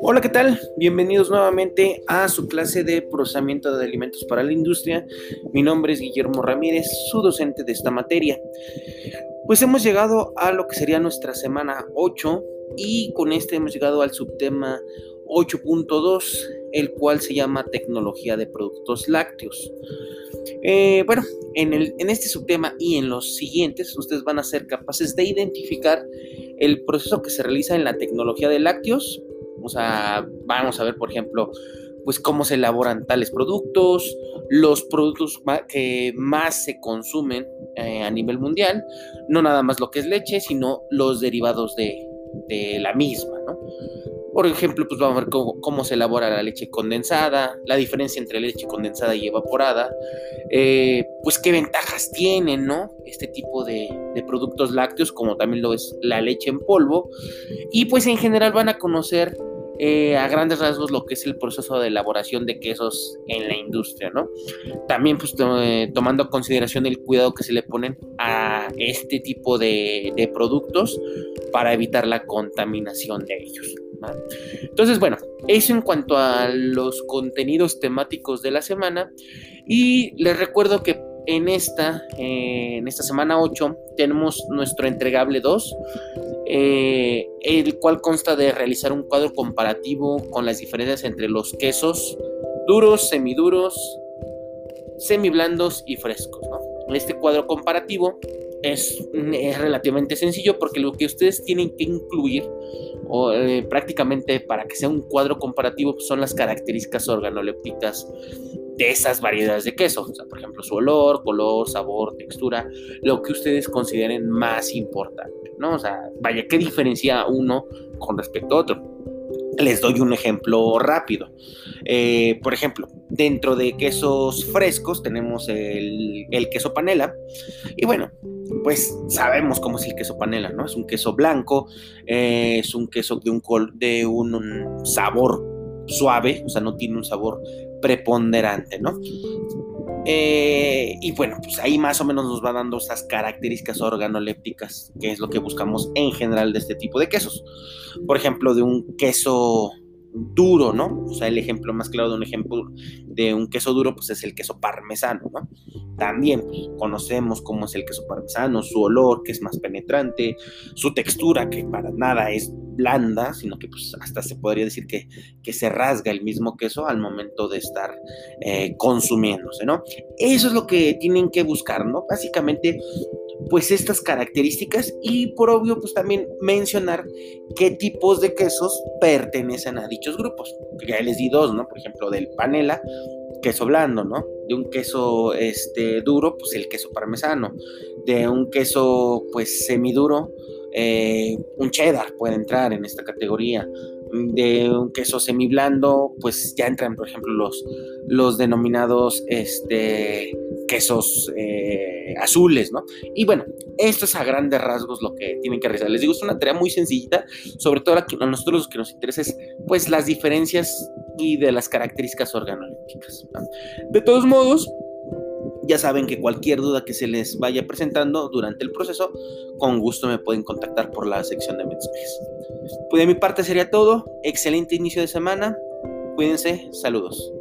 Hola, ¿qué tal? Bienvenidos nuevamente a su clase de procesamiento de alimentos para la industria. Mi nombre es Guillermo Ramírez, su docente de esta materia. Pues hemos llegado a lo que sería nuestra semana 8 y con este hemos llegado al subtema 8.2, el cual se llama tecnología de productos lácteos. Eh, bueno, en, este subtema y en los siguientes, ustedes van a ser capaces de identificar el proceso que se realiza en la tecnología de lácteos, o sea, vamos a ver, por ejemplo, pues cómo se elaboran tales productos, los productos que más se consumen eh, a nivel mundial, no nada más lo que es leche, sino los derivados de, la misma, ¿no? Por ejemplo, pues vamos a ver cómo, se elabora la leche condensada, la diferencia entre leche condensada y evaporada, eh, pues qué ventajas tienen, ¿no? Este tipo de, productos lácteos, como también lo es la leche en polvo, y pues en general van a conocer eh, a grandes rasgos lo que es el proceso de elaboración de quesos en la industria, ¿no? También pues eh, tomando en consideración el cuidado que se le ponen a este tipo de, productos para evitar la contaminación de ellos. Entonces, bueno, eso en cuanto a los contenidos temáticos de la semana. Y les recuerdo que en esta, eh, en esta semana 8 tenemos nuestro entregable 2, eh, el cual consta de realizar un cuadro comparativo con las diferencias entre los quesos duros, semiduros, semiblandos y frescos. Este cuadro comparativo es, relativamente sencillo porque lo que ustedes tienen que incluir eh, prácticamente para que sea un cuadro comparativo son las características organolépticas de esas variedades de queso. Por ejemplo, su olor, color, sabor, textura, lo que ustedes consideren más importante, ¿no? O sea, vaya, ¿qué diferencia uno con respecto a otro? Les doy un ejemplo rápido. Eh, por ejemplo, dentro de quesos frescos tenemos el, queso panela. Y bueno, pues sabemos cómo es el queso panela, ¿no? Es un queso blanco, eh, es un queso de un, de un sabor suave, o sea, no tiene un sabor preponderante, ¿no? Eh, y bueno, pues ahí más o menos nos va dando esas características organolépticas, que es lo que buscamos en general de este tipo de quesos. Por ejemplo, de un queso duro, ¿no? O sea, el ejemplo más claro de un ejemplo de un queso duro, pues es el queso parmesano, ¿no? También conocemos cómo es el queso parmesano, su olor, que es más penetrante, su textura, que para nada es blanda, sino que pues hasta se podría decir que, que se rasga el mismo queso al momento de estar eh, consumiéndose, ¿no? Eso es lo que tienen que buscar, ¿no? Básicamente pues estas características y por obvio pues también mencionar qué tipos de quesos pertenecen a dichos grupos. Ya les di dos, ¿no? Por ejemplo, del panela, queso blando, ¿no? De un queso este, duro, pues el queso parmesano. De un queso pues semiduro, eh, un cheddar puede entrar en esta categoría. De un queso semiblando, pues ya entran, por ejemplo, los, los denominados este, quesos eh, azules, ¿no? Y bueno, esto es a grandes rasgos lo que tienen que realizar. Les digo, es una tarea muy sencillita, sobre todo a nosotros lo que nos interesa es, pues, las diferencias y de las características organolépticas. De todos modos, ya saben que cualquier duda que se les vaya presentando durante el proceso, con gusto me pueden contactar por la sección de mensajes. Pues de mi parte sería todo. Excelente inicio de semana. Cuídense. Saludos.